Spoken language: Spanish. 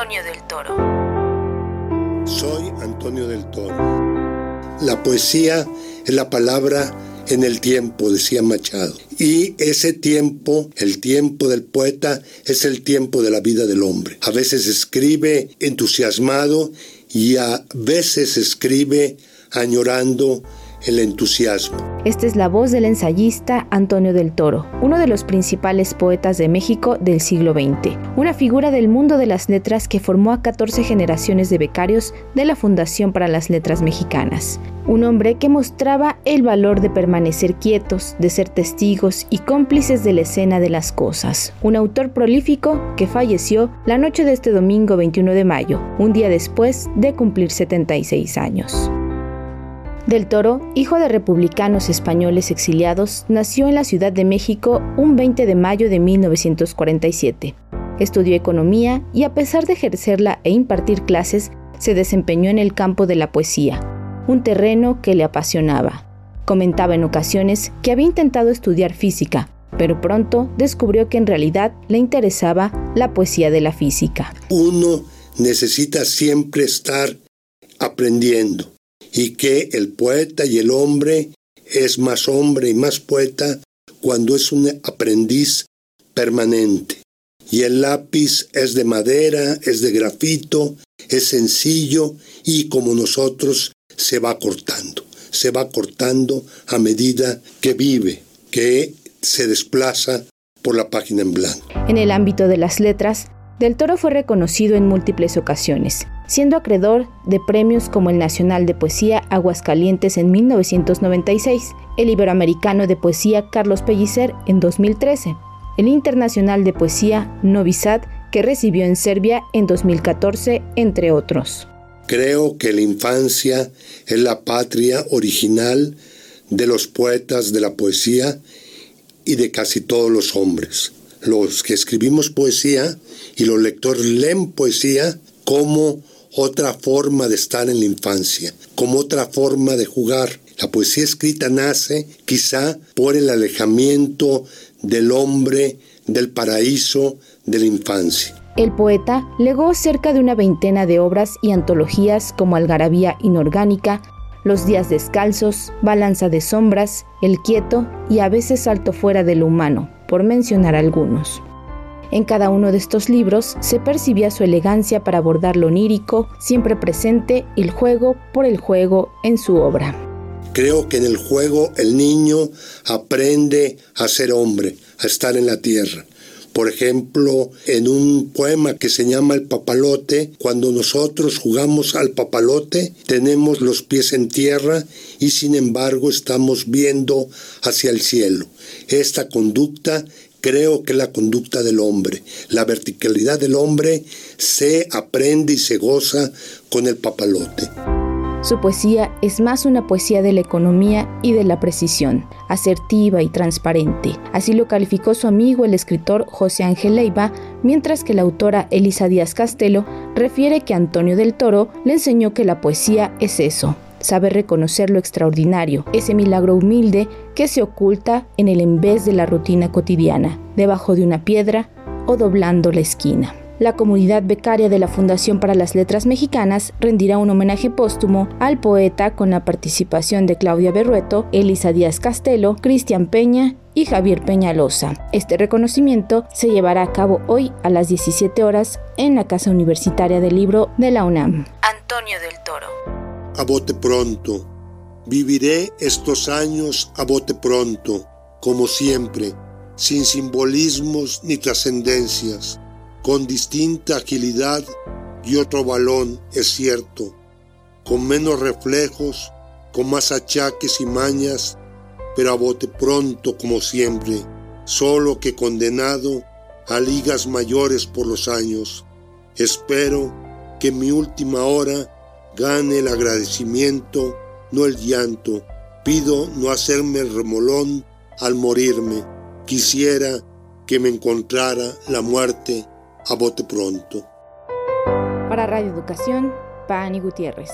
Antonio del Toro. Soy Antonio del Toro. La poesía es la palabra en el tiempo, decía Machado. Y ese tiempo, el tiempo del poeta, es el tiempo de la vida del hombre. A veces escribe entusiasmado y a veces escribe añorando el entusiasmo. Esta es la voz del ensayista Antonio del Toro, uno de los principales poetas de México del siglo XX, una figura del mundo de las letras que formó a 14 generaciones de becarios de la Fundación para las Letras Mexicanas. Un hombre que mostraba el valor de permanecer quietos, de ser testigos y cómplices de la escena de las cosas. Un autor prolífico que falleció la noche de este domingo 21 de mayo, un día después de cumplir 76 años. Del Toro, hijo de republicanos españoles exiliados, nació en la Ciudad de México un 20 de mayo de 1947. Estudió economía y a pesar de ejercerla e impartir clases, se desempeñó en el campo de la poesía, un terreno que le apasionaba. Comentaba en ocasiones que había intentado estudiar física, pero pronto descubrió que en realidad le interesaba la poesía de la física. Uno necesita siempre estar aprendiendo y que el poeta y el hombre es más hombre y más poeta cuando es un aprendiz permanente. Y el lápiz es de madera, es de grafito, es sencillo y como nosotros se va cortando, se va cortando a medida que vive, que se desplaza por la página en blanco. En el ámbito de las letras, Del Toro fue reconocido en múltiples ocasiones siendo acreedor de premios como el Nacional de Poesía Aguascalientes en 1996, el Iberoamericano de Poesía Carlos Pellicer en 2013, el Internacional de Poesía Novi Sad que recibió en Serbia en 2014, entre otros. Creo que la infancia es la patria original de los poetas de la poesía y de casi todos los hombres. Los que escribimos poesía y los lectores leen poesía como otra forma de estar en la infancia, como otra forma de jugar. La poesía escrita nace quizá por el alejamiento del hombre del paraíso de la infancia. El poeta legó cerca de una veintena de obras y antologías como Algarabía Inorgánica, Los Días Descalzos, Balanza de Sombras, El Quieto y a veces Salto Fuera de lo Humano, por mencionar algunos. En cada uno de estos libros se percibía su elegancia para abordar lo onírico, siempre presente el juego por el juego en su obra. Creo que en el juego el niño aprende a ser hombre, a estar en la tierra. Por ejemplo, en un poema que se llama El papalote, cuando nosotros jugamos al papalote, tenemos los pies en tierra y sin embargo estamos viendo hacia el cielo. Esta conducta creo que la conducta del hombre, la verticalidad del hombre se aprende y se goza con el papalote. Su poesía es más una poesía de la economía y de la precisión, asertiva y transparente. Así lo calificó su amigo el escritor José Ángel Leiva, mientras que la autora Elisa Díaz Castelo refiere que Antonio del Toro le enseñó que la poesía es eso, sabe reconocer lo extraordinario, ese milagro humilde que se oculta en el en vez de la rutina cotidiana, debajo de una piedra o doblando la esquina. La comunidad becaria de la Fundación para las Letras Mexicanas rendirá un homenaje póstumo al poeta con la participación de Claudia Berrueto, Elisa Díaz Castelo, Cristian Peña y Javier Peñalosa. Este reconocimiento se llevará a cabo hoy a las 17 horas en la Casa Universitaria del Libro de la UNAM. Antonio del Toro a bote pronto. Viviré estos años a bote pronto, como siempre, sin simbolismos ni trascendencias, con distinta agilidad y otro balón, es cierto, con menos reflejos, con más achaques y mañas, pero a bote pronto como siempre, solo que condenado a ligas mayores por los años. Espero que mi última hora gane el agradecimiento, no el llanto. Pido no hacerme el remolón al morirme. Quisiera que me encontrara la muerte a bote pronto. Para Radio Educación, Pani Gutiérrez.